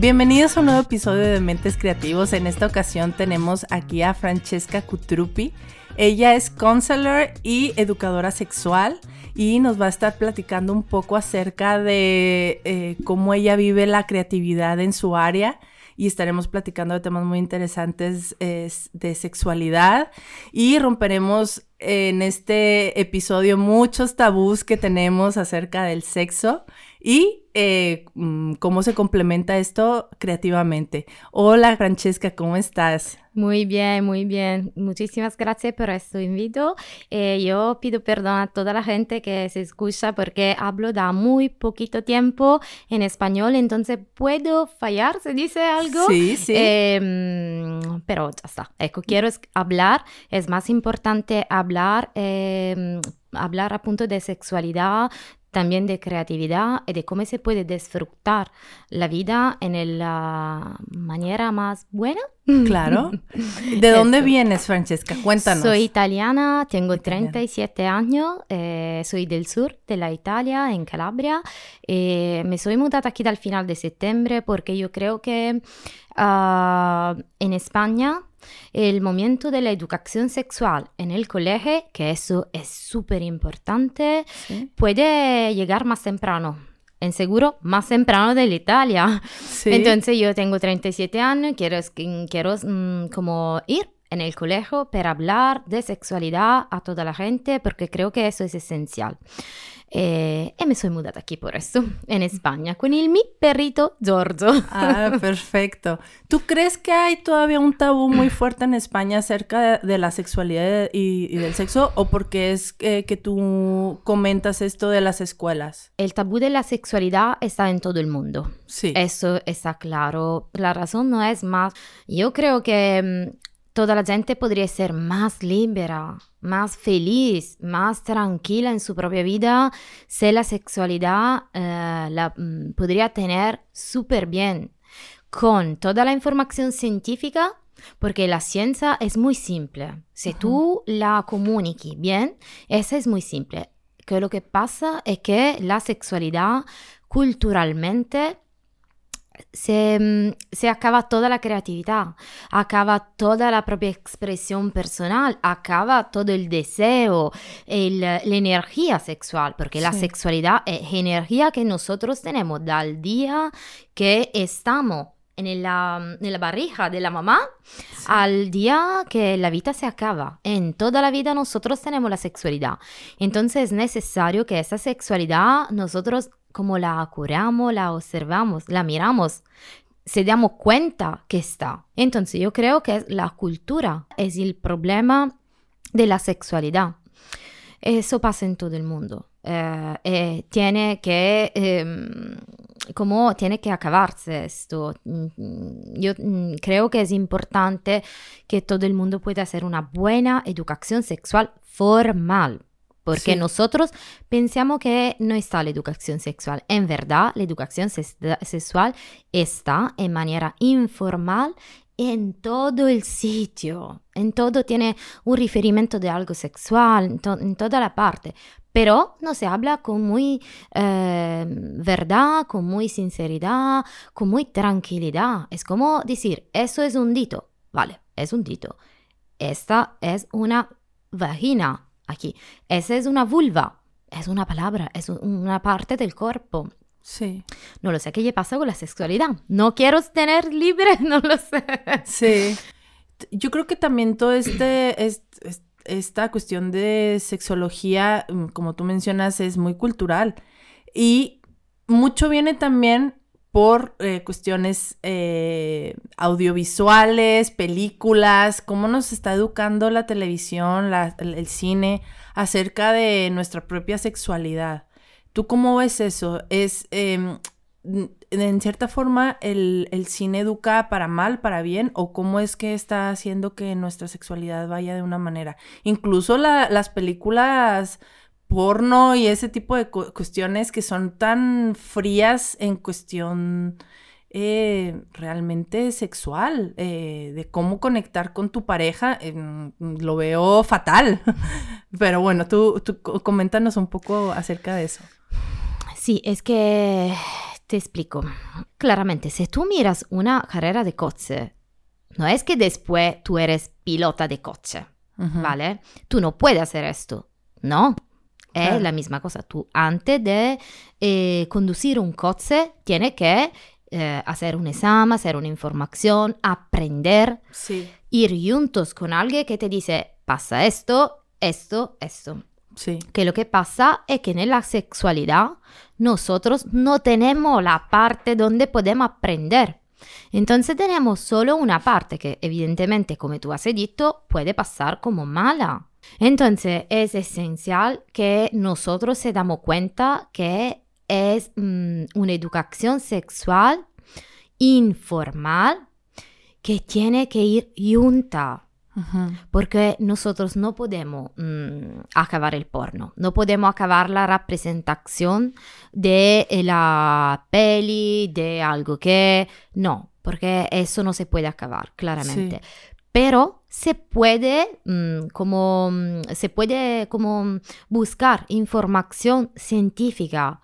Bienvenidos a un nuevo episodio de Mentes Creativos. En esta ocasión tenemos aquí a Francesca Cutrupi. Ella es counselor y educadora sexual y nos va a estar platicando un poco acerca de eh, cómo ella vive la creatividad en su área y estaremos platicando de temas muy interesantes de sexualidad y romperemos en este episodio muchos tabús que tenemos acerca del sexo y eh, mm, cómo se complementa esto creativamente. Hola Francesca, ¿cómo estás? Muy bien, muy bien. Muchísimas gracias por este invito. Eh, yo pido perdón a toda la gente que se escucha porque hablo da muy poquito tiempo en español, entonces puedo fallar, se dice algo. Sí, sí. Em, pero ya está. Ecco, quiero hablar, es más importante hablar. Eh, hablar a punto de sexualidad, también de creatividad y de cómo se puede disfrutar la vida en la manera más buena. Claro. ¿De dónde vienes, Francesca? Cuéntanos. Soy italiana, tengo 37 años, eh, soy del sur de la Italia, en Calabria. Eh, me soy mudada aquí al final de septiembre porque yo creo que ah, en España el momento de la educación sexual en el colegio, que eso es súper importante, puede llegar más temprano. En seguro, más temprano de la Italia. Entonces yo tengo 37 años, quiero, quiero mm, como ir en el colegio para hablar de sexualidad a toda la gente porque creo que eso es esencial. Eh, y me soy mudada aquí por eso, en España, con el mi perrito Giorgio. Ah, perfecto. ¿Tú crees que hay todavía un tabú muy fuerte en España acerca de, la sexualidad y, del sexo? ¿O porque es que tú comentas esto de las escuelas? El tabú de la sexualidad está en todo el mundo. Sí. Eso está claro. La razón no es más. Yo creo que mm, toda la gente podría ser más libre, más feliz, más tranquila en su propia vida si la sexualidad eh, la mm, podría tener súper bien con toda la información científica, porque la ciencia es muy simple. Si tú la comuniques bien, esa es muy simple. Que lo que pasa es que la sexualidad culturalmente se, se, acaba toda la creatividad, acaba toda la propia expresión personal, acaba todo el deseo, el, la energía sexual, porque sí. la sexualidad es energía que nosotros tenemos del día que estamos la, en la barriga de la mamá sí. al día que la vida se acaba. En toda la vida nosotros tenemos la sexualidad. Entonces es necesario que esa sexualidad nosotros como la curamos, la observamos, la miramos, se damos cuenta que está. Entonces yo creo que la cultura es el problema de la sexualidad. Eso pasa en todo el mundo. Eh, eh, tiene que, eh, como tiene que acabarse esto. Yo mm, creo que es importante que todo el mundo pueda hacer una buena educación sexual formal. Porque sí. nosotros pensamos que no está la educación sexual. En verdad, la educación sexual está en manera informal en todo el sitio. En todo tiene un referimiento de algo sexual, en, to en toda la parte. Pero no se habla con muy eh, verdad, con muy sinceridad, con muy tranquilidad. Es como decir, eso es un dito. Vale, es un dito. Esta es una vagina aquí. Esa es una vulva, es una palabra, es una parte del cuerpo. Sí. No lo sé qué le pasa con la sexualidad. No quiero tener libre, no lo sé. Sí. Yo creo que también todo este, este, esta cuestión de sexología, mm, como tú mencionas, es muy cultural. Y mucho viene también por eh, cuestiones eh, audiovisuales, películas, cómo nos está educando la televisión, el cine acerca de nuestra propia sexualidad. ¿Tú cómo ves eso? ¿Es eh, en cierta forma el, el, cine educa para mal, para bien? ¿O cómo es que está haciendo que nuestra sexualidad vaya de una manera? Incluso la, las películas porno y ese tipo de cu cuestiones que son tan frías en cuestión eh, realmente sexual, eh, de cómo conectar con tu pareja, lo veo fatal. Pero bueno, tú, tú coméntanos un poco acerca de eso. Sí, es que Te explico. Claramente, si tú miras una carrera de coche, no es que después tú eres pilota de coche, ¿vale? Tú no puedes hacer esto, ¿no? Es la misma cosa. Tú antes de eh, conducir un coche tienes que eh, hacer un examen, hacer una información, aprender, ir juntos con alguien que te dice, pasa esto, esto, esto. Que lo que pasa es que en la sexualidad nosotros no tenemos la parte donde podemos aprender. Entonces tenemos solo una parte que evidentemente, como tú has dicho, puede pasar como mala. Entonces es esencial que nosotros se damos cuenta que es mm, una educación sexual informal que tiene que ir junta. Porque nosotros no podemos mm, acabar el porno, no podemos acabar la representación de la peli, de algo que... No, porque eso no se puede acabar, claramente. Pero se puede mm, como se puede como buscar información científica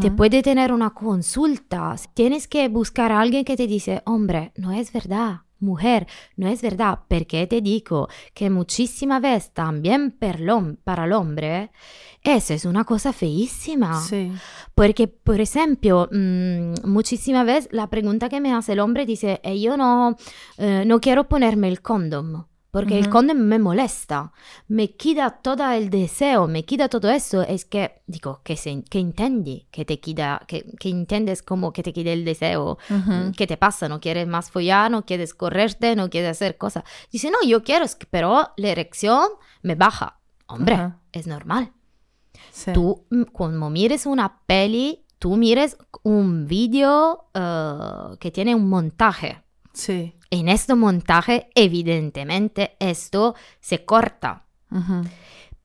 te puede tener una consulta. Tienes que buscar a alguien que te dice, hombre, no es verdad. Mujer, no es verdad, porque te digo que muchísimas veces también para el hombre eso es una cosa feísima. Sí. Porque, por ejemplo, muchísimas veces la pregunta que me hace el hombre dice, eh, yo no, eh, no quiero ponerme el condom porque el condom me molesta, me quita todo el deseo, me quita todo eso, es que, digo, que, se, que entiende, que te quita, que, que entiendes como que te quita el deseo, mm, ¿qué te pasa? ¿No quieres más follar? ¿No quieres correrte? ¿No quieres hacer cosas? Dice, no, yo quiero, pero la erección me baja. Hombre, es normal. Tú, mm, cuando mires una peli, tú mires un vídeo uh, que tiene un montaje. Sí. En este montaje, evidentemente, esto se corta.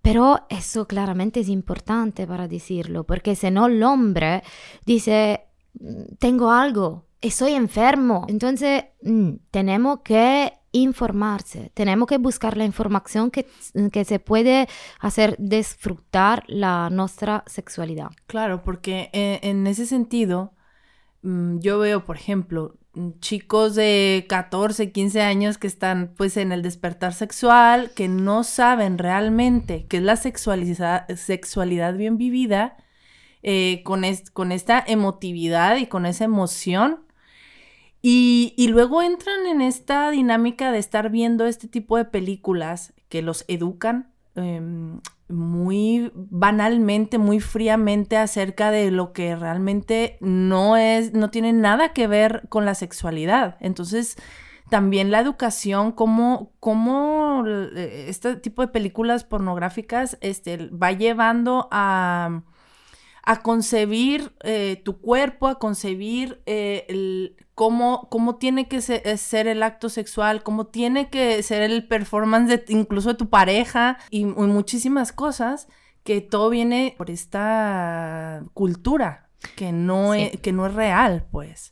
Pero eso claramente es importante para decirlo, porque si no el hombre dice, tengo algo, estoy enfermo. Entonces, mm, tenemos que informarse, tenemos que buscar la información que, que, se puede hacer disfrutar la nuestra sexualidad. Claro, porque eh, en ese sentido, mm, yo veo, por ejemplo, chicos de 14, 15 años que están pues en el despertar sexual, que no saben realmente qué es la sexualidad bien vivida, eh, con, con esta emotividad y con esa emoción. Y, y, luego entran en esta dinámica de estar viendo este tipo de películas que los educan em, muy banalmente, muy fríamente acerca de lo que realmente no es, no tiene nada que ver con la sexualidad. Entonces, también la educación, cómo, cómo eh, este tipo de películas pornográficas este, va llevando a, a concebir eh, tu cuerpo, a concebir eh, el, cómo, cómo tiene que ser, el acto sexual, cómo tiene que ser el performance de, incluso de tu pareja y, muchísimas cosas que todo viene por esta cultura que no, es, que no es real, pues.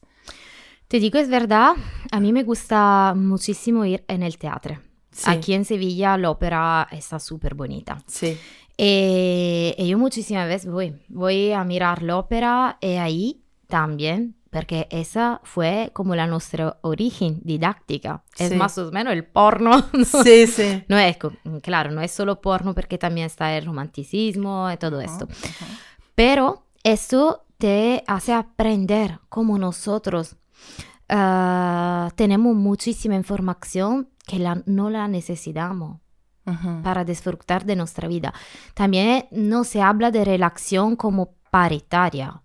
Te digo, es verdad, a mí me gusta muchísimo ir en el teatro. Aquí en Sevilla la ópera está súper bonita. Sí. Y, y, yo muchísimas veces voy, voy a mirar la ópera y ahí también porque esa fue como la nuestra origen didáctica. Es más o menos el porno. Sí, sí. No es, claro, no es solo porno porque también está el romanticismo y todo esto. Pero eso te hace aprender como nosotros ah, tenemos muchísima información que la, no la necesitamos. para disfrutar de nuestra vida. También no se habla de relación como paritaria.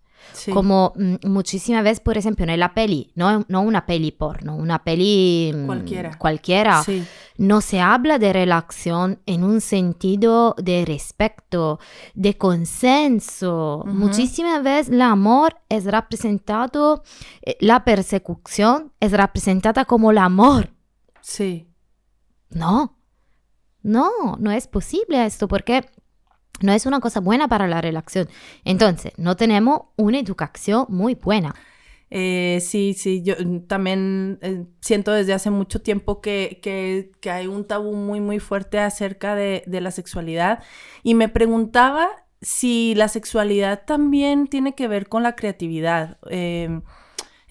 Como mm, muchísimas veces, por ejemplo, en la peli, no, no una peli porno, una peli mm, cualquiera, no se habla de relación en un sentido de respeto, de consenso. Muchísimas veces el amor es representado, eh, la persecución es representada como el amor. Sí. No, no, no es posible esto porque no es una cosa buena para la relación. Entonces, no tenemos una educación muy buena. Eh, sí, sí, yo mm, también eh, siento desde hace mucho tiempo que, hay un tabú muy, muy fuerte acerca de, la sexualidad. Y me preguntaba si la sexualidad también tiene que ver con la creatividad. Em,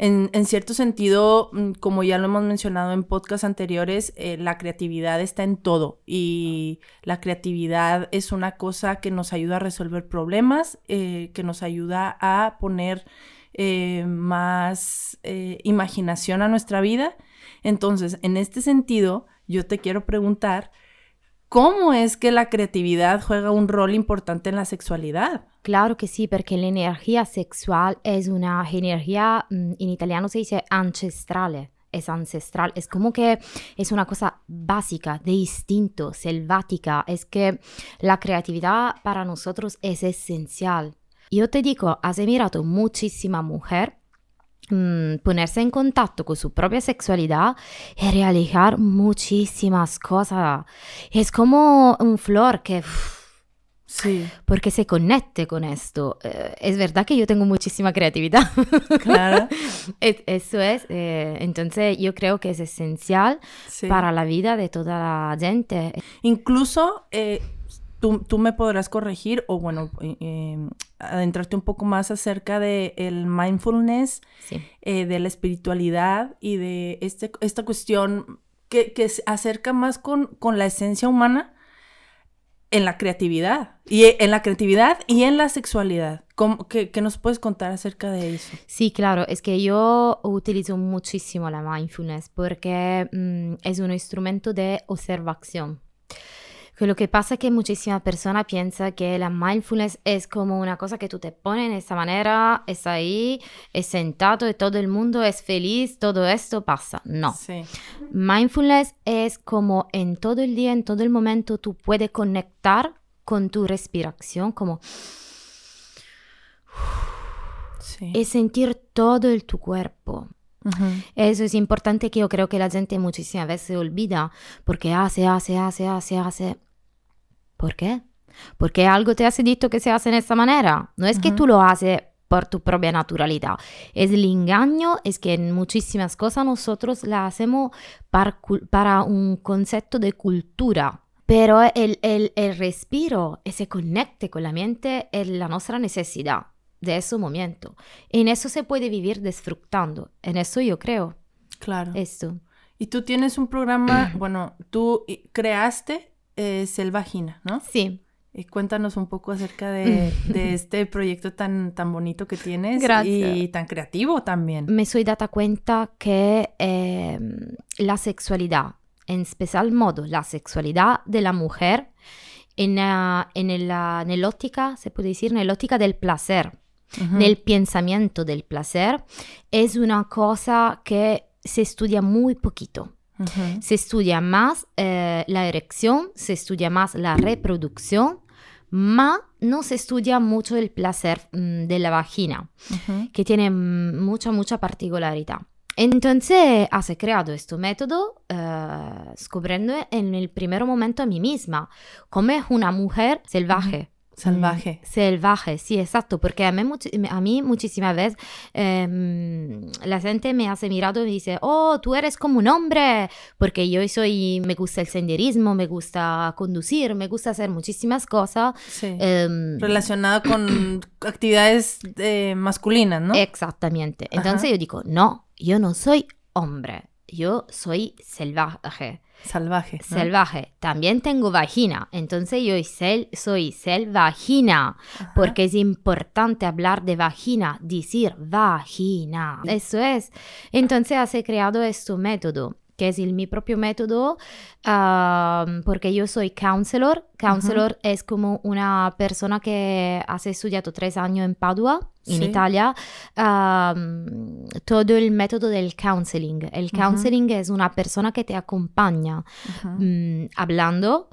en, cierto sentido, mm, como ya lo hemos mencionado en podcasts anteriores, eh, la creatividad está en todo y la creatividad es una cosa que nos ayuda a resolver problemas, eh, que nos ayuda a poner eh, más imaginación a nuestra vida. Entonces, en este sentido, yo te quiero preguntar, ¿cómo es que la creatividad juega un rol importante en la sexualidad? Claro que sí, porque la energía sexual es una energía, mm, en italiano se dice ancestrale, es ancestral, es como que es una cosa básica, de instinto, selvática, es que la creatividad para nosotros es esencial. Yo te digo, has mirado muchísima mujer mm, ponerse en contacto con su propia sexualidad y realizar muchísimas cosas. Es como un flor que... Sí. Porque se conecte con esto. Eh, es verdad que yo tengo muchísima creatividad. Claro. Eso es. Eh, entonces yo creo que es esencial para la vida de toda la gente. Incluso eh, tú, tú, me podrás corregir o bueno, adentrarte un poco más acerca del el mindfulness, de la espiritualidad y de este, esta cuestión que, que se acerca más con, con la esencia humana en la creatividad. Y e, en la creatividad y en la sexualidad. qué, nos puedes contar acerca de eso? Sí, claro. Es que yo utilizo muchísimo la mindfulness porque mm, es un instrumento de observación lo que pasa es que muchísimas personas piensan que la mindfulness es como una cosa que tú te pones de esa manera, es ahí, es sentado y todo el mundo es feliz, todo esto pasa. No. Mindfulness es como en todo el día, en todo el momento, tú puedes conectar con tu respiración, como... Y sentir todo el tu cuerpo. Eso es importante que yo creo que la gente muchísimas veces se olvida porque hace, hace, hace, hace, hace ¿Por qué? Porque algo te hace dicho que se hace de esa manera. No es que tú lo haces por tu propia naturalidad. Es el engaño, es que en muchísimas cosas nosotros la hacemos para, un concepto de cultura. Pero el, el, el respiro, se conecte con la mente, es la nuestra necesidad de ese momento. En eso se puede vivir disfrutando. En eso yo creo. Claro. Esto. Y tú tienes un programa, bueno, tú creaste eh, Selvagina, ¿no? Sí. Y cuéntanos un poco acerca de, este proyecto tan, tan bonito que tienes y tan creativo también. Me soy data cuenta que em, la sexualidad, en especial modo la sexualidad de la mujer, en, uh, en, la, en óptica, se puede decir, en la óptica del placer, en el pensamiento del placer, es una cosa que se estudia muy poquito. Se estudia más eh, la erección, se estudia más la reproducción, más no se estudia mucho el placer mm, de la vagina, que tiene mucha, mucha particularidad. Entonces, has creado este método uh, descubriendo en el primer momento a mí misma, como es una mujer salvaje. Salvaje. Mm, salvaje, sí, exacto, porque a mí, a mí muchísimas veces em, la gente me hace mirado y me dice, oh, tú eres como un hombre, porque yo soy, me gusta el senderismo, me gusta conducir, me gusta hacer muchísimas cosas. Sí. Em, Relacionado con actividades eh, masculinas, ¿no? Exactamente. Entonces yo digo, no, yo no soy hombre, yo soy salvaje. Salvaje. Salvaje. También tengo vagina. Entonces yo soy, soy selvagina. Porque es importante hablar de vagina, decir vagina. Eso es. Entonces has creado este método que es el, mi propio método, porque yo soy counselor. Counselor es como una persona que ha estudiado tres años en Padua, en Italia, todo el método del counseling. El counseling es una persona que te acompaña mm, hablando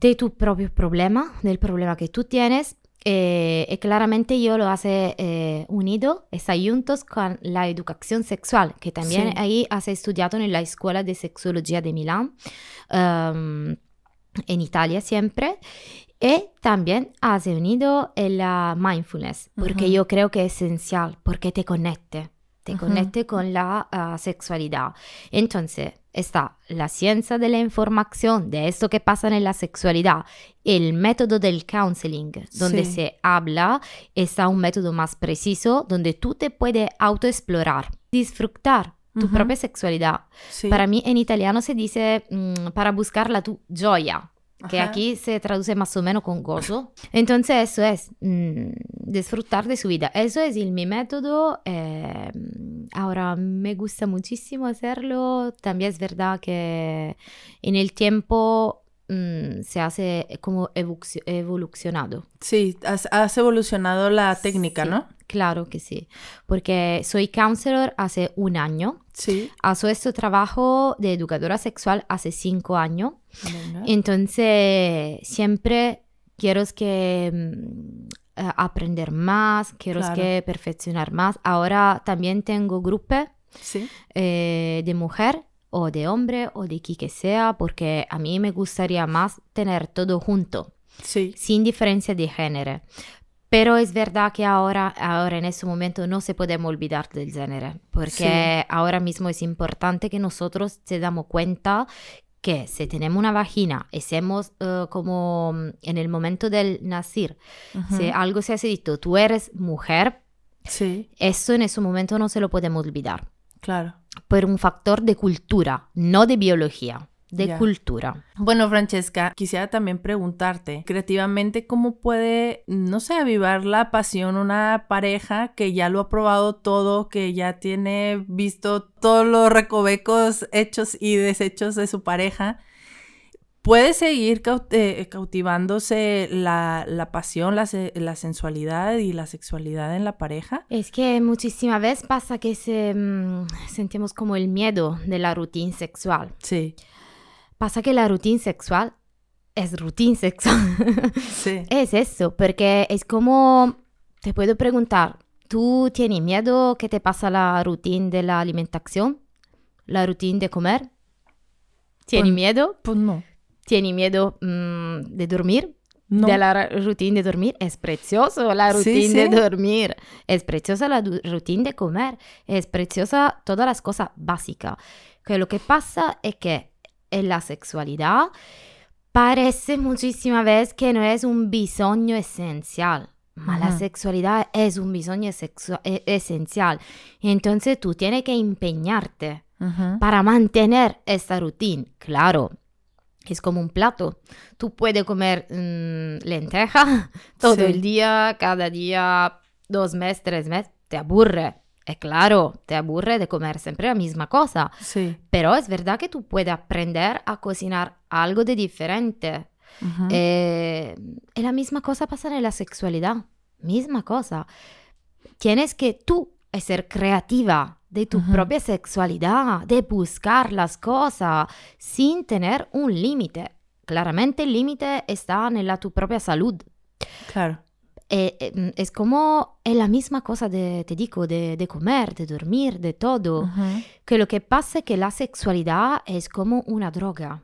de tu propio problema, del problema que tú tienes eh, y claramente yo lo hace eh, unido, está juntos con la educación sexual, que también ahí has estudiado en la Escuela de Sexología de Milán, um, en Italia siempre. Y también has unido la mindfulness, porque yo creo que es esencial, porque te conecte, te conecte con la uh, sexualidad. Entonces, está la ciencia de la información, de esto que pasa en la sexualidad, el método del counseling, donde Sí. se habla, está un método más preciso, donde tú te puedes autoexplorar, disfrutar tu Ujú. propia sexualidad. Sí. Para mí en italiano se dice mm, para buscar la tu gioia, que Ajá. aquí se traduce más o menos con gozo. Entonces eso es mm, disfrutar de su vida. Eso es el, mi método. eh, ahora me gusta muchísimo hacerlo. También es verdad que en el tiempo mm, se hace como evoluc- evolucionado. Sí, has, has evolucionado la técnica, Sí, ¿no? Claro que sí, porque soy counselor hace un año. Sí. Hago este trabajo de educadora sexual hace cinco años. Venga. Entonces, siempre quiero que mm, eh, aprender más, quiero Claro. que perfeccionar más. Ahora también tengo grupos Sí. eh, de mujer o de hombre o de quien que sea, porque a mí me gustaría más tener todo junto, Sí. sin diferencia de género. Pero es verdad que ahora, ahora en este momento no se podemos olvidar del género, porque ahora mismo es importante que nosotros se damos cuenta que si tenemos una vagina y somos eh, como mm, en el momento del nacer, si algo se ha dicho, tú eres mujer, Sí, eso en ese momento no se lo podemos olvidar, claro. Por un factor de cultura, no de biología, de cultura. Bueno, Francesca, quisiera también preguntarte, creativamente, ¿cómo puede, no sé, avivar la pasión una pareja que ya lo ha probado todo, que ya tiene visto todos los recovecos hechos y deshechos de su pareja? ¿Puede seguir caut- eh, cautivándose la, la pasión, la, se- la sensualidad y la sexualidad en la pareja? Es que muchísimas veces pasa que se, mm, sentimos como el miedo de la rutina sexual. Sí, Pasa que la rutina sexual es rutina sexual. sí. es eso, porque es como, te puedo preguntar, ¿tú tienes miedo que te pasa la rutina de la alimentación? ¿La rutina de comer? ¿Tienes Pues- miedo? Pues no. ¿Tienes miedo mm, de dormir? No. De la rutina de dormir. Es precioso la Sí, rutina de dormir. Es preciosa la rutina de comer. Es preciosa todas las cosas básicas. Que lo que pasa es que en la sexualidad parece muchísimas veces que no es un bisogno esencial. Ma la Ujú. sexualidad es un bisogno e- esencial. Entonces tú tienes que empeñarte para mantener esta rutina. Claro, es como un plato. Tú puedes comer mm, lenteja todo Sí. el día, cada día, dos meses, tres meses, te aburre. Es claro, te aburre de comer siempre la misma cosa. Sí. Pero es verdad que tú puedes aprender a cocinar algo de diferente. Ujú. Eh, y la misma cosa pasa en la sexualidad. Misma cosa. Tienes que tú ser creativa de tu propia sexualidad, de buscar las cosas sin tener un límite. Claramente el límite está en la tu propia salud. Claro. Eh, eh, es como es la misma cosa de, te digo, de, de comer, de dormir, de todo. Que lo que pasa es que la sexualidad es como una droga.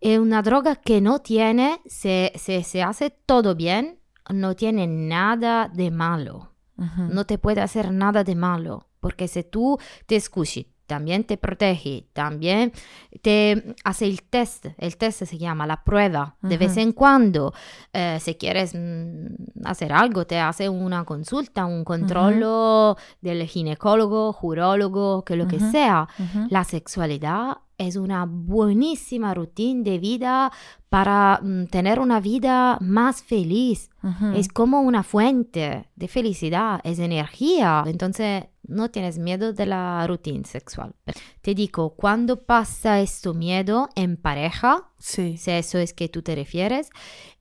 Es una droga que no tiene, se, se, se hace todo bien, no tiene nada de malo. No te puede hacer nada de malo. Porque si tú te escuchas, también te protege, también te hace el test, el test se llama la prueba, de vez en cuando, eh, si quieres mm, hacer algo, te hace una consulta, un control del ginecólogo, jurólogo, que lo que sea. La sexualidad es una buenísima rutina de vida para mm, tener una vida más feliz. Es como una fuente de felicidad, es energía. Entonces, no tienes miedo de la rutina sexual. Te digo, cuando pasa este miedo en pareja, Sí. si eso es que tú te refieres,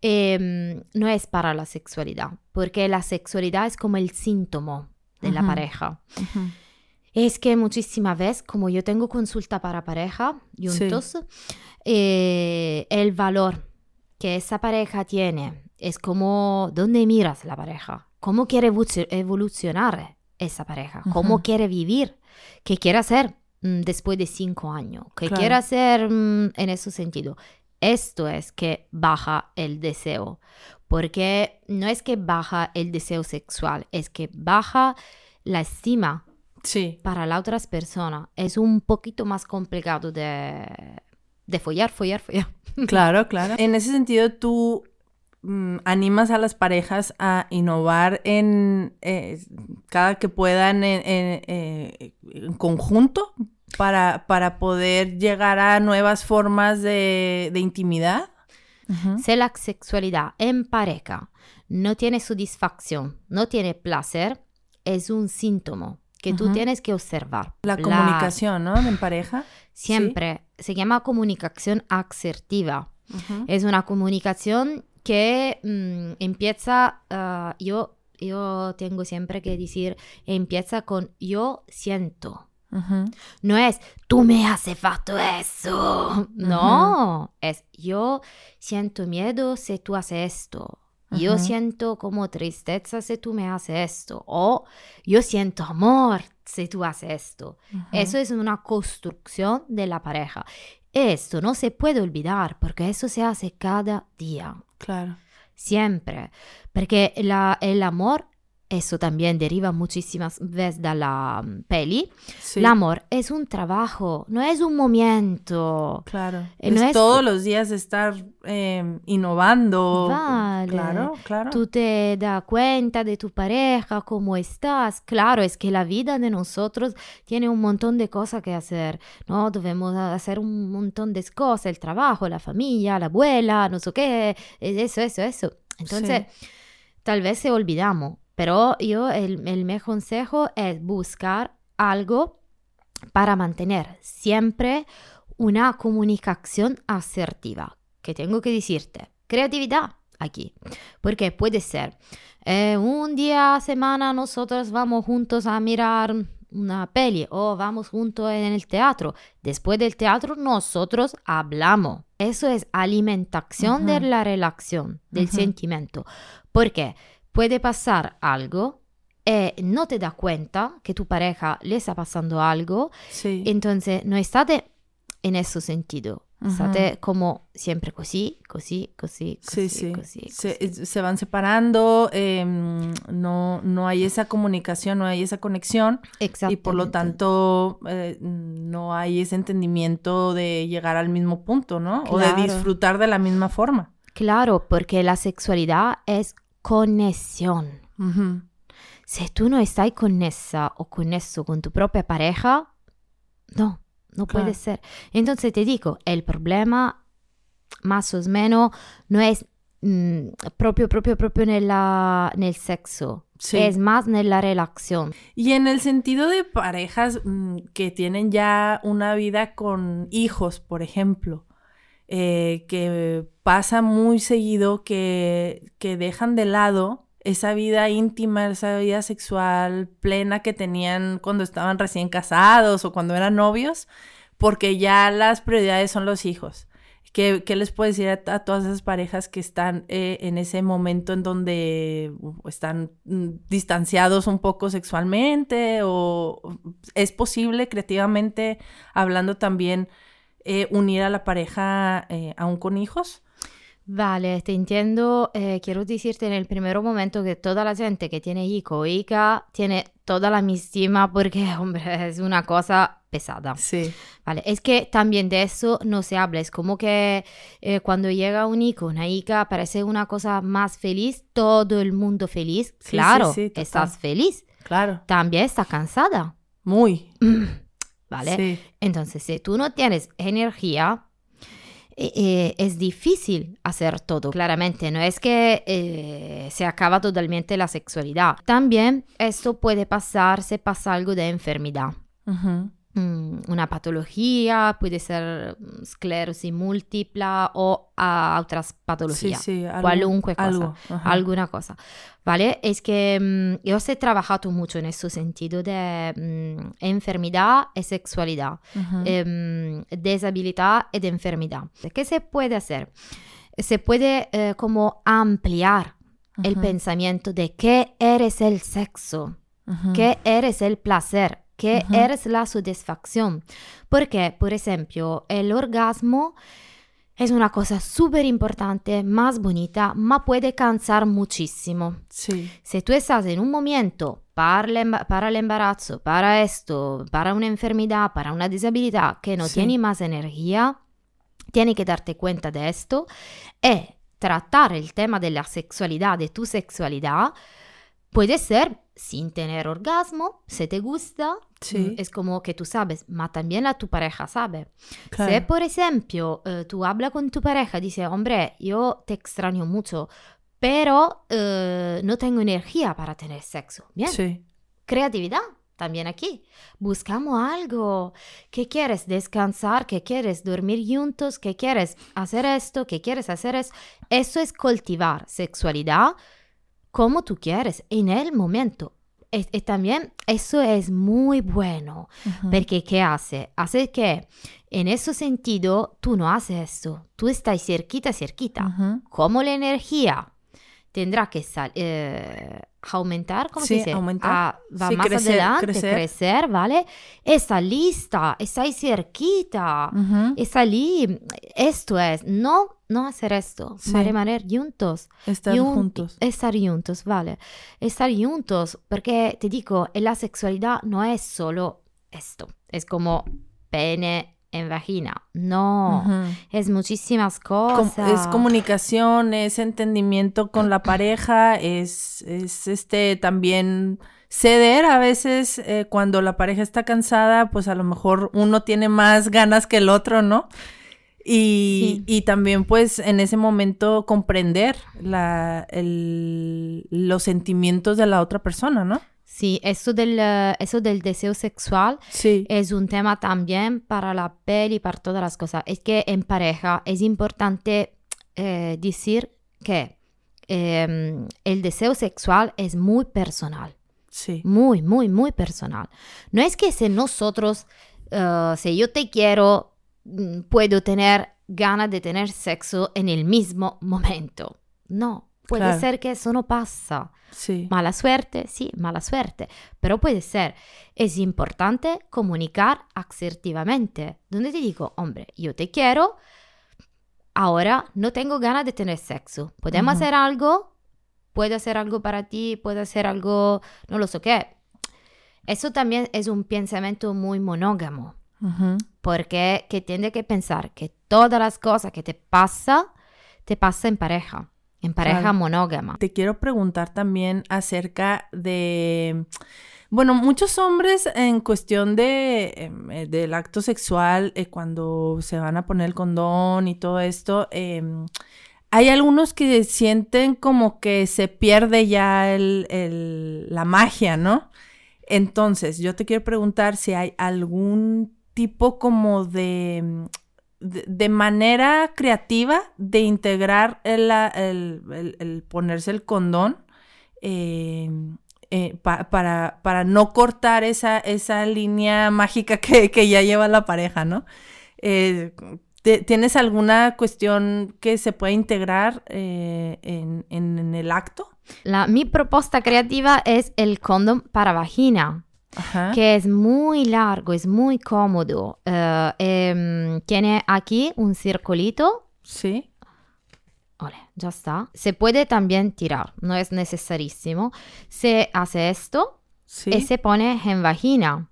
em, no es para la sexualidad, porque la sexualidad es como el síntoma de la pareja. Ujú. Es que muchísimas veces, como yo tengo consulta para pareja juntos, eh, el valor que esa pareja tiene es como dónde miras la pareja, cómo quiere evolucionar esa pareja, cómo quiere vivir, qué quiere hacer mm, después de cinco años, qué Claro. quiere hacer mm, en ese sentido. Esto es que baja el deseo, porque no es que baja el deseo sexual, es que baja la estima Sí. para la otra persona es un poquito más complicado de, de follar, follar, follar. Claro, claro. En ese sentido, tú mm, animas a las parejas a innovar en eh, cada que puedan en, en, eh, en conjunto para, para poder llegar a nuevas formas de, de intimidad. Si la sexualidad en pareja no tiene satisfacción, no tiene placer, es un síntoma que tú Ujú. tienes que observar. La comunicación, ¿no? En pareja. Siempre se llama comunicación asertiva. Ujú. Es una comunicación que mm, empieza, ah, yo, yo tengo siempre que decir, empieza con yo siento. Ujú. No es tú me has fatto eso. No, es yo siento miedo si tú haces esto. Yo siento como tristeza si tú me haces esto. O yo siento amor si tú haces esto. Eso es una construcción de la pareja. Esto no se puede olvidar porque eso se hace cada día, Claro. siempre. Porque la- el amor, eso también deriva muchísimas veces de la mm, peli. Sí. El amor es un trabajo, no es un momento. Claro. Eh, no es- todos los días estar eh, innovando. Vale. Claro, claro. Tú te das cuenta de tu pareja, cómo estás. Claro, es que la vida de nosotros tiene un montón de cosas que hacer, ¿no? Debemos hacer un montón de cosas, el trabajo, la familia, la abuela, no sé qué, eso, eso, eso. Entonces, tal vez se olvidamos, pero yo, el, el mi consejo es buscar algo para mantener siempre una comunicación asertiva. Que tengo que decirte, creatividad aquí, porque puede ser eh, un día a semana nosotros vamos juntos a mirar una peli o vamos juntos en el teatro. Después del teatro nosotros hablamos. Eso es alimentación de la relación, del Ujú. sentimiento. Porque puede pasar algo y no te das cuenta que tu pareja le está pasando algo, Sí. entonces no estate en ese sentido. Estate como siempre così, così, così, Sí, così, sí. così, Se, così. se van separando, eh, no, no hay esa comunicación, no hay esa conexión y por lo tanto eh, no hay ese entendimiento de llegar al mismo punto, ¿no? O de disfrutar de la misma forma. Claro, porque la sexualidad es conexión. Si tú no estás conecta o connesso con tu propia pareja, no, no Claro. puede ser. Entonces te digo, el problema más o menos no es mm, proprio, proprio, proprio nella, nel sexo, Sí. es más en la relación. Y en el sentido de parejas mm, que tienen ya una vida con hijos, por ejemplo, eh, que pasa muy seguido que, que dejan de lado esa vida íntima, esa vida sexual plena que tenían cuando estaban recién casados o cuando eran novios, porque ya las prioridades son los hijos. ¿Qué, qué les puedo decir a, todas esas parejas que están eh, en ese momento en donde están mm, distanciados un poco sexualmente o es posible creativamente hablando también eh, unir a la pareja eh, aún con hijos? Vale, te entiendo. Eh, quiero decirte en el primer momento que toda la gente que tiene hijo o hija tiene toda la mi estima porque, hombre, es una cosa pesada. Sí, Vale, es que también de eso no se habla. Es como que eh, cuando llega un hijo, una hija, parece una cosa más feliz, todo el mundo feliz. Sí, claro, sí, sí, estás feliz. claro, También estás cansada. muy. ¿Vale? Sí, Entonces, si tú no tienes energía, eh, eh, es difícil hacer todo. Claramente, no es que eh, se acaba totalmente la sexualidad. También esto puede pasar si pasa algo de enfermedad. Una patología, puede ser mm, esclerosis múltiple o ah, otras patologías. sí, algo- Cualunque cosa. algo, alguna cosa, ¿vale? Es que mm, yo he trabajado mucho en ese sentido de mm, enfermedad y sexualidad, em, deshabilidad y de enfermedad. ¿Qué se puede hacer? Se puede eh, como ampliar el pensamiento de qué eres el sexo, qué eres el placer, qué Ujú. eres la satisfacción. Porque, por ejemplo, el orgasmo es una cosa súper importante, más bonita, ma puede cansar muchísimo. Sí, Si tú estás en un momento para el, embarazo, para esto, para una enfermedad, para una disabilidad, que no Sí. tienes más energía, tienes que darte cuenta de esto y tratar el tema de la sexualidad, de tu sexualidad, puede ser sin tener orgasmo, si te gusta, Sí. mm, es como que tú sabes, mas también la tu pareja sabe. Claro. Si, por ejemplo, eh, tú hablas con tu pareja, dices, hombre, yo te extraño mucho, pero eh, no tengo energía para tener sexo. Bien, Sí. creatividad también aquí. Buscamos algo. ¿Qué quieres? Descansar, ¿qué quieres? Dormir juntos, ¿qué quieres? Hacer esto, ¿qué quieres hacer eso? Eso es cultivar sexualidad como tú quieres, en el momento. Y también eso es muy bueno, porque ¿qué hace? Hace que en ese sentido tú no haces esto, tú estás cerquita, cerquita. Ujú. Como la energía tendrá que sal- eh, aumentar, ¿cómo Sí, se dice? aumentar. Ah, va Sí, más crecer, adelante, crecer. crecer. ¿vale? Está lista, está ahí cerquita, está allí. Esto es, no, no hacer esto, Sí. permanecer juntos. Estar Jun- juntos. Estar juntos, vale. Estar juntos, porque te digo, la sexualidad no es solo esto, es como pene en vagina, no, es muchísimas Com- cosas. es comunicación, es entendimiento con la pareja, es, es este también ceder a veces eh, cuando la pareja está cansada, pues a lo mejor uno tiene más ganas que el otro, ¿no? Y, Sí. y también pues en ese momento comprender la, el- los sentimientos de la otra persona, ¿no? Sí, eso del, eh, eso del deseo sexual Sí. es un tema también para la piel y para todas las cosas. Es que en pareja es importante eh, decir que eh, el deseo sexual es muy personal. Sí. Muy, muy, muy personal. No es que si nosotros, eh, si yo te quiero, mm, puedo tener ganas de tener sexo en el mismo momento. No, puede Claro. ser que eso no pasa. Sí. Mala suerte, sí, mala suerte, pero puede ser. Es importante comunicar asertivamente, donde te digo, hombre, yo te quiero, ahora no tengo ganas de tener sexo. ¿Podemos Ujú. hacer algo? ¿Puedo hacer algo para ti? ¿Puedo hacer algo? No lo sé qué. Eso también es un pensamiento muy monógamo, Ujú. porque que tiene que pensar que todas las cosas que te pasa, te pasa en pareja, en pareja Claro. monógama. Te quiero preguntar también acerca de, bueno, muchos hombres en cuestión de eh, del acto sexual, eh, cuando se van a poner el condón y todo esto, em, hay algunos que sienten como que se pierde ya el- el- la magia, ¿no? Entonces, yo te quiero preguntar si hay algún tipo como de, de, manera creativa de integrar el, el- ponerse el condón eh, eh, pa- para, para no cortar esa, esa línea mágica que, que ya lleva la pareja, ¿no? Eh, ¿Tienes alguna cuestión que se pueda integrar en, en- en el acto? La, mi propuesta creativa es el condón para vagina, Ajá. que es muy largo, es muy cómodo. Eh, em, tiene aquí un circulito. Sí. Ole, ya está. Se puede también tirar, no es necesarísimo. Se hace esto Sí. y se pone en vagina.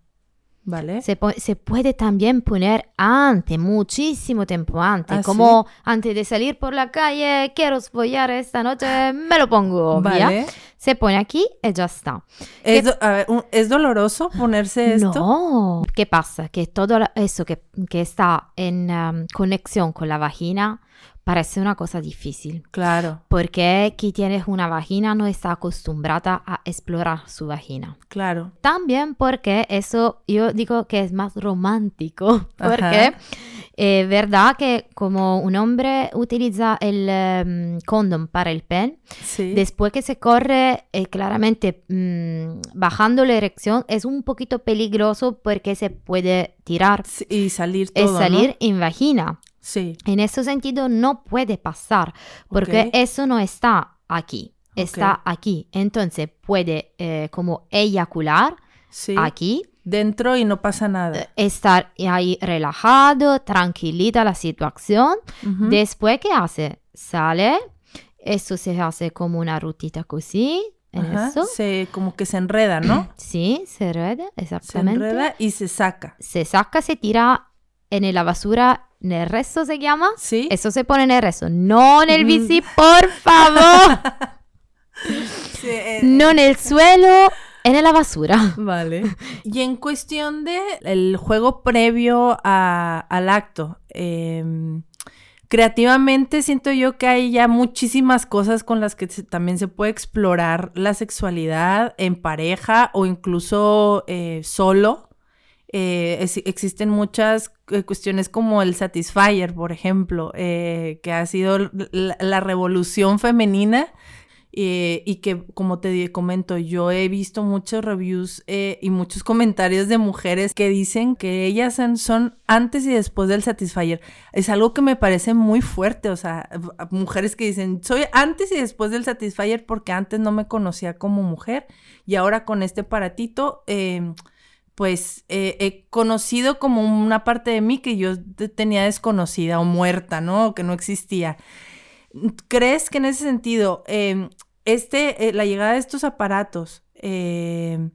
Vale. Se, puede también poner antes, muchísimo tiempo antes, Ah, como antes de salir por la calle, quiero follar esta noche, me lo pongo, ¿ya? Vale. Se pone aquí y ya está. ¿Es, do- a ver, un- ¿es doloroso ponerse esto? No. ¿Qué pasa? Que todo eso que, que está en um, conexión con la vagina parece una cosa difícil. Claro, Porque quien tiene una vagina no está acostumbrada a explorar su vagina. claro. También porque eso yo digo que es más romántico. Porque es verdad que como un hombre utiliza el um, condom para el pen, Sí. Después que se corre, eh, claramente mm, bajando la erección es un poquito peligroso porque se puede tirar Sí, y salir y todo, ¿no? salir en vagina. Sí. En ese sentido no puede pasar porque Ok. eso no está aquí, está aquí. Entonces puede eh, como eyacular Sí. aquí, Dentro y no pasa nada. estar ahí relajado, tranquilita la situación. Ujú. Después, ¿qué hace? Sale, esto se hace como una rutita così, en Ajá, eso. Se, como que se enreda, ¿no? Sí, se enreda, Se exactamente. enreda y se saca. Se saca, se tira en la basura, en el resto se llama. ¿Sí? Eso se pone en el resto, no en el Mm. bici, por favor. Sí, eh, no en el suelo, en la basura. Vale. Y en cuestión de el juego previo a- al acto, em, creativamente siento yo que hay ya muchísimas cosas con las que se- también se puede explorar la sexualidad en pareja o incluso eh, solo. Eh, es- existen muchas eh, cuestiones como el Satisfyer, por ejemplo, eh, que ha sido la- la revolución femenina eh, y que, como te comento, yo he visto muchos reviews eh, y muchos comentarios de mujeres que dicen que ellas son, antes y después del Satisfyer. Es algo que me parece muy fuerte, o sea, mujeres que dicen, soy antes y después del Satisfyer porque antes no me conocía como mujer y ahora con este aparatito, eh, pues eh, he conocido como una parte de mí que yo te- tenía desconocida o muerta, ¿no? O que no existía. ¿Crees que en ese sentido, eh, este, eh, la llegada de estos aparatos eh,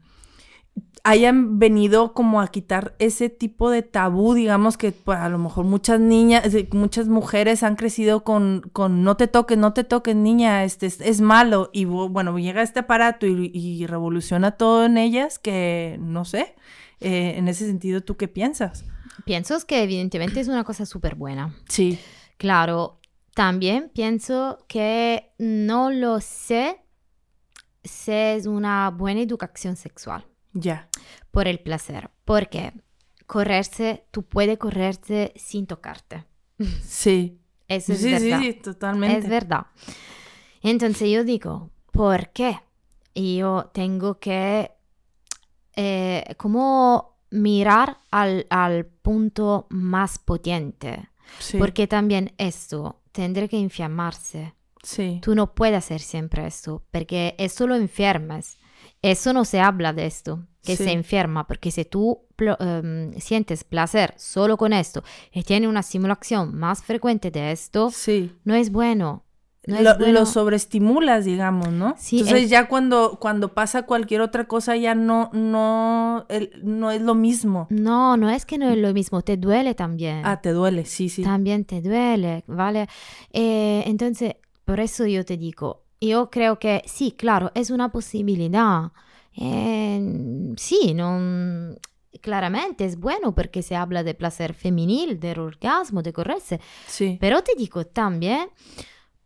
hayan venido como a quitar ese tipo de tabú, digamos que pues, a lo mejor muchas niñas, eh, muchas mujeres han crecido con, con no te toques, no te toques, niña, este es, es malo. Y bu- bueno, llega este aparato y, y revoluciona todo en ellas, que no sé. eh, en ese sentido, ¿tú qué piensas? Pienso que evidentemente es una cosa súper buena. Sí. Claro, también pienso que no lo sé si es una buena educación sexual Ya. por el placer, porque correrse, tú puedes correrse sin tocarte. Sí. Eso es sí, sí, verdad. sí, totalmente. Es verdad. Entonces yo digo, ¿por qué? Yo tengo que eh, como mirar al, al punto más potente, Sí. porque también esto tendré que infiammarse. Sí. Tú no puedes hacer siempre esto, porque eso lo enfermas. Eso no se habla de esto, que Sí. se enferma, porque si tú em, sientes placer solo con esto y tienes una simulación más frecuente de esto, Sí. no es bueno. No es lo, bueno. lo sobreestimulas, digamos, ¿no? Sí, Entonces es- ya cuando, cuando pasa cualquier otra cosa ya no, no, el- no es lo mismo. No, no es que no es lo mismo, te duele también. Ah, te duele, sí, sí. También te duele, ¿vale? Eh, entonces, por eso yo te digo, yo creo que sí, claro, es una posibilidad. Eh, sí, no, claramente es bueno porque se habla de placer femenil, del orgasmo, de correrse, Sí. pero te digo también,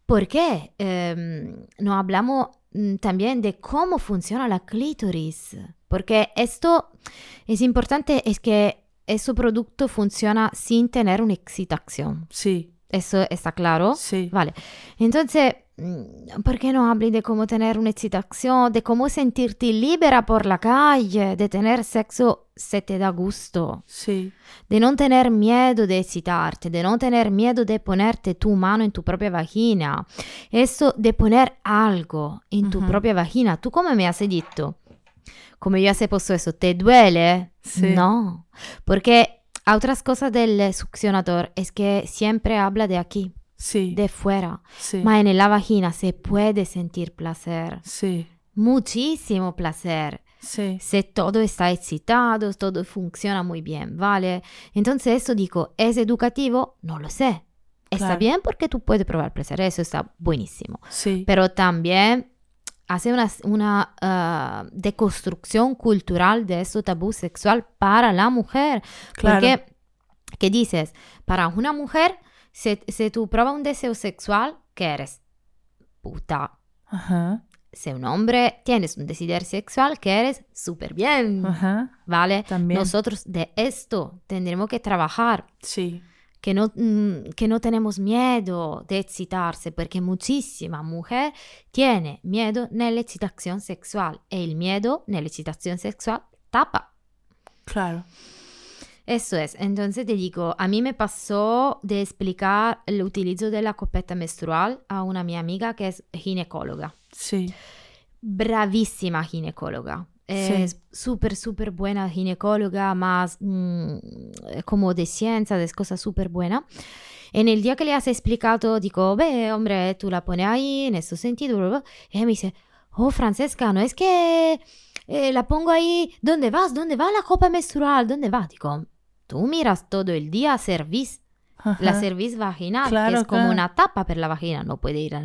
¿por qué em, no hablamos mm, también de cómo funciona la clítoris? Porque esto es importante, es que ese producto funciona sin tener una excitación. Sí, ¿Eso está claro? sí. Vale. Entonces, mm, ¿por qué no hablas de cómo tener una excitación, de cómo sentirte libera por la calle, de tener sexo se te da gusto? Sí, de no tener miedo de excitarte, de no tener miedo de ponerte tu mano en tu propia vagina, eso de poner algo en tu Ujú. propia vagina. ¿Tú cómo me has dicho? Como yo he puesto eso, ¿te duele? Sí. No, porque otras cosas del succionador es que siempre habla de aquí, sí, de fuera, sí, mas en la vagina se puede sentir placer, sí, muchísimo placer. sí, Si todo está excitado, todo funciona muy bien, ¿vale? Entonces eso digo, ¿es educativo? No lo sé. Está Claro. bien porque tú puedes probar placer, eso está buenísimo. sí, Pero también hace una, una ah, deconstrucción cultural de este tabú sexual para la mujer. Claro. Porque, ¿qué dices? Para una mujer, si, si tú pruebas un deseo sexual, ¿qué eres? Puta. Ajá, Si un hombre tienes un deseo sexual, que eres súper bien. ajá, ¿Vale? También. Nosotros de esto tendremos que trabajar, sí, que no, mm, que no tenemos miedo de excitarse, porque muchísima mujer tiene miedo nella excitación sexual y el miedo nella excitación sexual tapa. claro, Eso es, entonces te digo, a mí me pasó de explicar el utilizo de la copeta menstrual a una mi amiga que es ginecóloga. sí, bravísima ginecóloga. Es súper, súper buena ginecóloga, más mm, como de ciencia, de cosas súper buenas. En el día que le has explicado, digo, ve, hombre, tú la pones ahí, en ese sentido, bla, bla, bla. y ella me dice, oh Francesca, no es que eh, la pongo ahí, ¿dónde vas? ¿Dónde va la copa menstrual? ¿Dónde va? Digo, tú miras todo el día cerviz, la Ajá. cerviz vaginal, Claro, que es como claro. una tapa per la vagina, no puede ir a...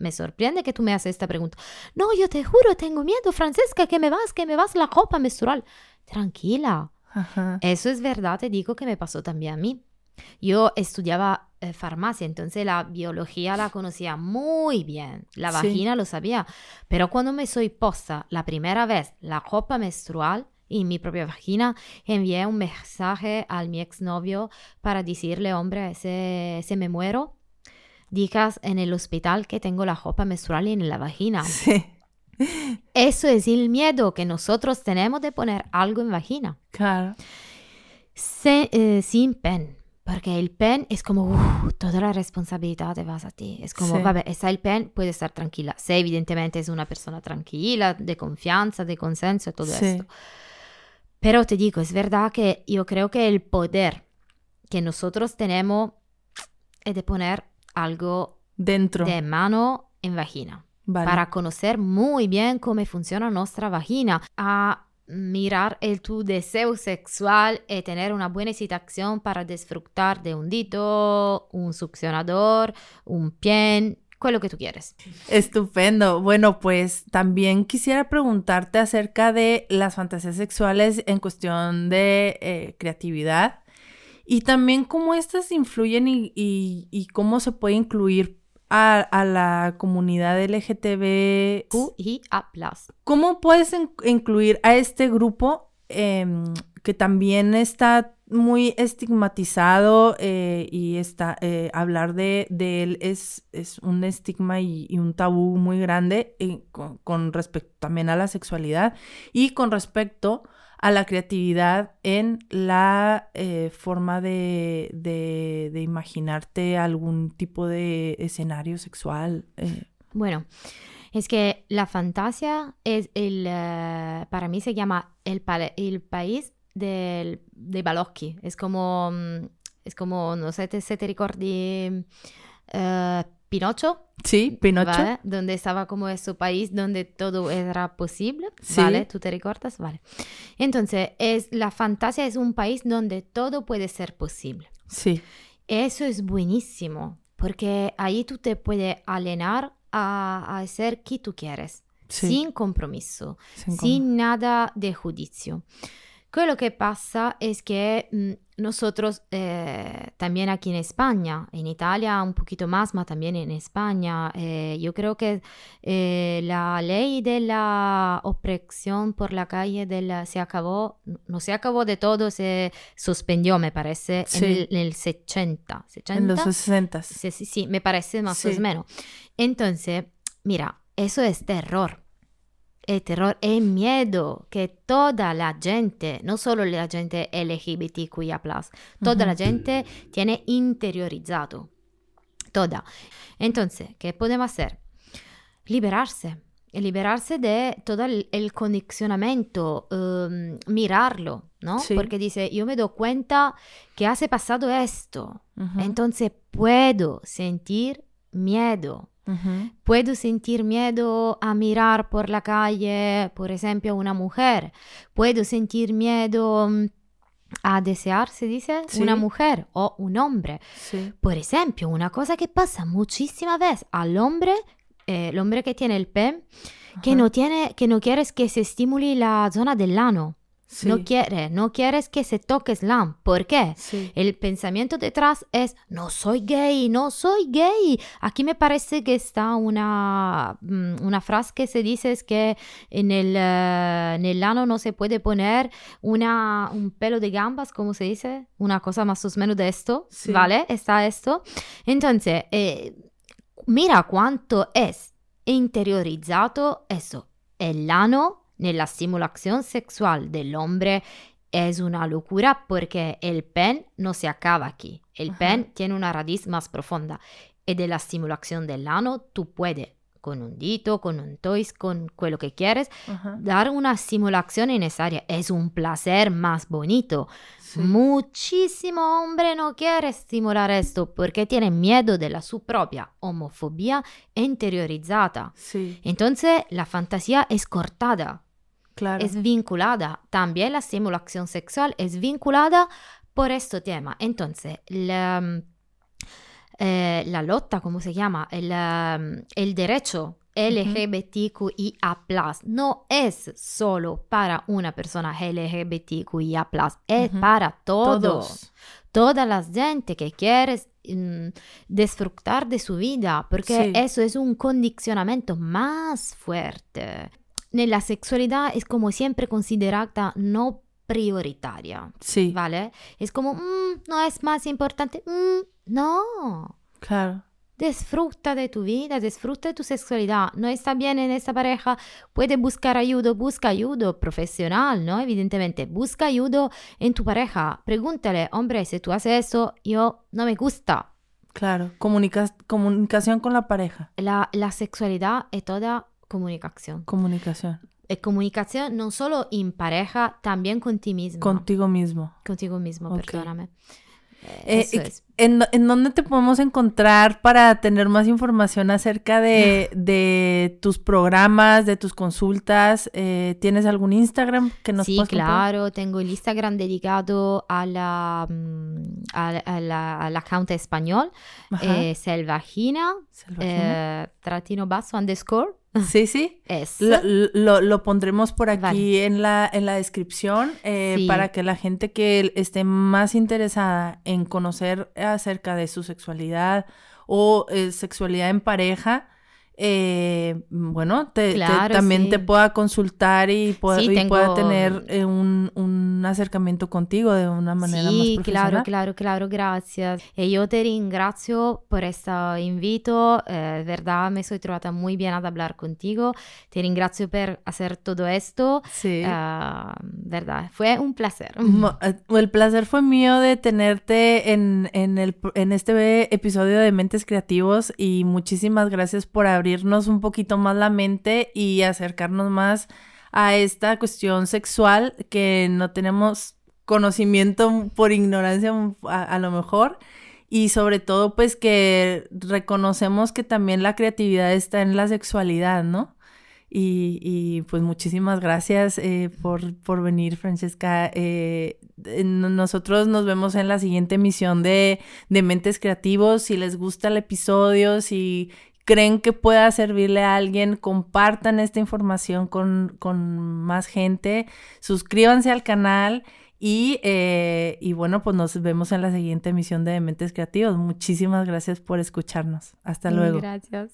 Me sorprende que tú me haces esta pregunta. No, yo te juro, tengo miedo, Francesca, que me vas, que me vas la copa menstrual. Tranquila, Ajá. eso es verdad, te digo que me pasó también a mí. Yo estudiaba eh, farmacia, entonces la biología la conocía muy bien, la Sí. vagina lo sabía, pero cuando me soy posta la primera vez la copa menstrual en mi propia vagina, envié un mensaje al mi exnovio para decirle, hombre, si, si me muero, digas en el hospital que tengo la copa menstrual en la vagina. Sí, Eso es el miedo que nosotros tenemos de poner algo en vagina. claro. Se- eh, sin pen. Porque el pen es como, "Uf, toda la responsabilidad te vas a ti. Es como, Sí. vabbè, está el pen, puede estar tranquila. Se evidentemente es una persona tranquila, de confianza, de consenso, todo Sí. esto. Pero te digo, es verdad que yo creo que el poder que nosotros tenemos es de poner algo Dentro. de mano en vagina Vale. para conocer muy bien cómo funciona nuestra vagina, a mirar el tu deseo sexual y tener una buena excitación para disfrutar de un dito, un succionador, un pien, quello que tú quieres. Estupendo. Bueno, pues también quisiera preguntarte acerca de las fantasías sexuales en cuestión de eh, creatividad y también cómo estas influyen y, y- y cómo se puede incluir a, a la comunidad LGTB. QIA+. ¿Cómo puedes in- incluir a este grupo em, que también está muy estigmatizado eh, y está eh, hablar de, él es, es un estigma y, un tabú muy grande eh, con, respecto también a la sexualidad y con respecto a la creatividad en la forma de, de- imaginarte algún tipo de escenario sexual. Bueno, es que la fantasía es el, eh, para mí se llama el país del, de Balocchi. Es como, mm, es como, no sé si te ricordi eh, Pinocho, Sí, Pinocho. ¿vale? Donde estaba como ese país donde todo era posible, Sí. ¿vale? ¿Tú te recuerdas? Vale. Entonces, es, la fantasía es un país donde todo puede ser posible. Sí, Eso es buenísimo, porque ahí tú te puedes alienar a, a ser quien tú quieres, sí. sin compromiso, sin sin nada de juicio. Que lo que pasa es que mm, nosotros eh, también aquí en España, en Italia un poquito más, pero también en España, eh, yo creo que eh, la ley de la opresión por la calle de la- se acabó, no se acabó de todo, se suspendió, me parece, Sí. en, el, en el 80. En los 60. 60. Sí, sí, sí, me parece más Sí. o menos. Entonces, mira, eso es terror. El terror es miedo que toda la gente, no solo la gente LGBTQIA, toda la Ujú. gente tiene interiorizado. Toda. Entonces, ¿qué podemos hacer? Liberarse. Liberarse de todo el, el condicionamiento, em, mirarlo, ¿no? Sí. Porque dice, yo me doy cuenta que hace pasado esto. Ujú, Entonces puedo sentir miedo. Ujú. Puedo sentir miedo a mirar por la calle, por ejemplo, a una mujer. Puedo sentir miedo mm, a desear, se dice, Sí. una mujer o un hombre. Sí. Por ejemplo, una cosa que pasa muchísimas veces al hombre, eh, el hombre que tiene el PEM, que no, tiene, que no quieres que se estimule la zona del ano. Sí. No quiere, no quieres que se toque slam. ¿Por qué? Sí. El pensamiento detrás es, no soy gay, no soy gay. Aquí me parece que está una, mm, una frase que se dice es que en el, eh, en el ano no se puede poner una, un pelo de gambas, ¿cómo se dice? Una cosa más o menos de esto, Sí. ¿vale? Está esto. Entonces, eh, mira cuánto es interiorizzato eso. El ano nella simulación sexual del hombre es una locura porque el pen no se acaba aquí. El Ajá. pen tiene una raíz más profunda y de la simulación del ano tú puedes con un dito, con un toys, con quello que quieres, dar una simulación en esa área es un placer más bonito. Muchísimo hombre no quiere estimular esto porque tiene miedo de la su propia homofobia interiorizada. Entonces la fantasía es cortada. Es vinculada. También la simulación sexual es vinculada por este tema. Entonces, la, eh, la lotta, ¿cómo se llama? El, el derecho LGBTQIA, no es solo para una persona LGBTQIA, es para todos. Toda la gente que quiere mm, disfrutar de su vida, porque eso es un condicionamiento más fuerte. La sexualidad es como siempre considerada no prioritaria. Sí. ¿Vale? Es como, mm, no es más importante. Mm, no. Claro. Disfruta de tu vida, disfruta de tu sexualidad. No está bien en esta pareja, puede buscar ayuda, busca ayuda profesional, ¿no? Evidentemente, busca ayuda en tu pareja. Pregúntale, hombre, si tú haces eso, yo no me gusta. Claro, comunicación con la pareja. La, la sexualidad es toda comunicación. Comunicación. Es comunicación no solo en pareja, también con ti mismo. Contigo mismo. Contigo mismo, perdóname. Eh, ¿en, dónde te podemos encontrar para tener más información acerca de, tus programas, de tus consultas? Eh, ¿Tienes algún Instagram que nos Sí, claro, tengo el Instagram dedicado a la, mm, a, la, al account español, eh, Selvagina, Selvagina. tratino basso underscore. Sí, sí. Lo, pondremos por aquí en, la, en la descripción eh, para que la gente que esté más interesada en conocer acerca de su sexualidad o eh, sexualidad en pareja, eh, bueno, te, también te pueda consultar y, pueda, tener eh, un, acercamiento contigo de una manera más profesional. claro, claro, claro, gracias. Y yo te ringrazio por este invito, eh, verdad, me soy trovata muy bien a hablar contigo. Te ringrazio por hacer todo esto. Sí. Ah, verdad, fue un placer. Eh, el placer fue mío de tenerte en, en, el, en este episodio de Mentes Creativos y muchísimas gracias por abrir abrirnos un poquito más la mente y acercarnos más a esta cuestión sexual que no tenemos conocimiento por ignorancia a, lo mejor y sobre todo pues que reconocemos que también la creatividad está en la sexualidad, ¿no? Y, pues muchísimas gracias eh, por, por, venir, Francesca. Eh, nosotros nos vemos en la siguiente emisión de, de Mentes Creativos. Si les gusta el episodio, si creen que pueda servirle a alguien, compartan esta información con, más gente, suscríbanse al canal y, eh, y, bueno, pues nos vemos en la siguiente emisión de Mentes Creativos. Muchísimas gracias por escucharnos. Hasta luego. Gracias.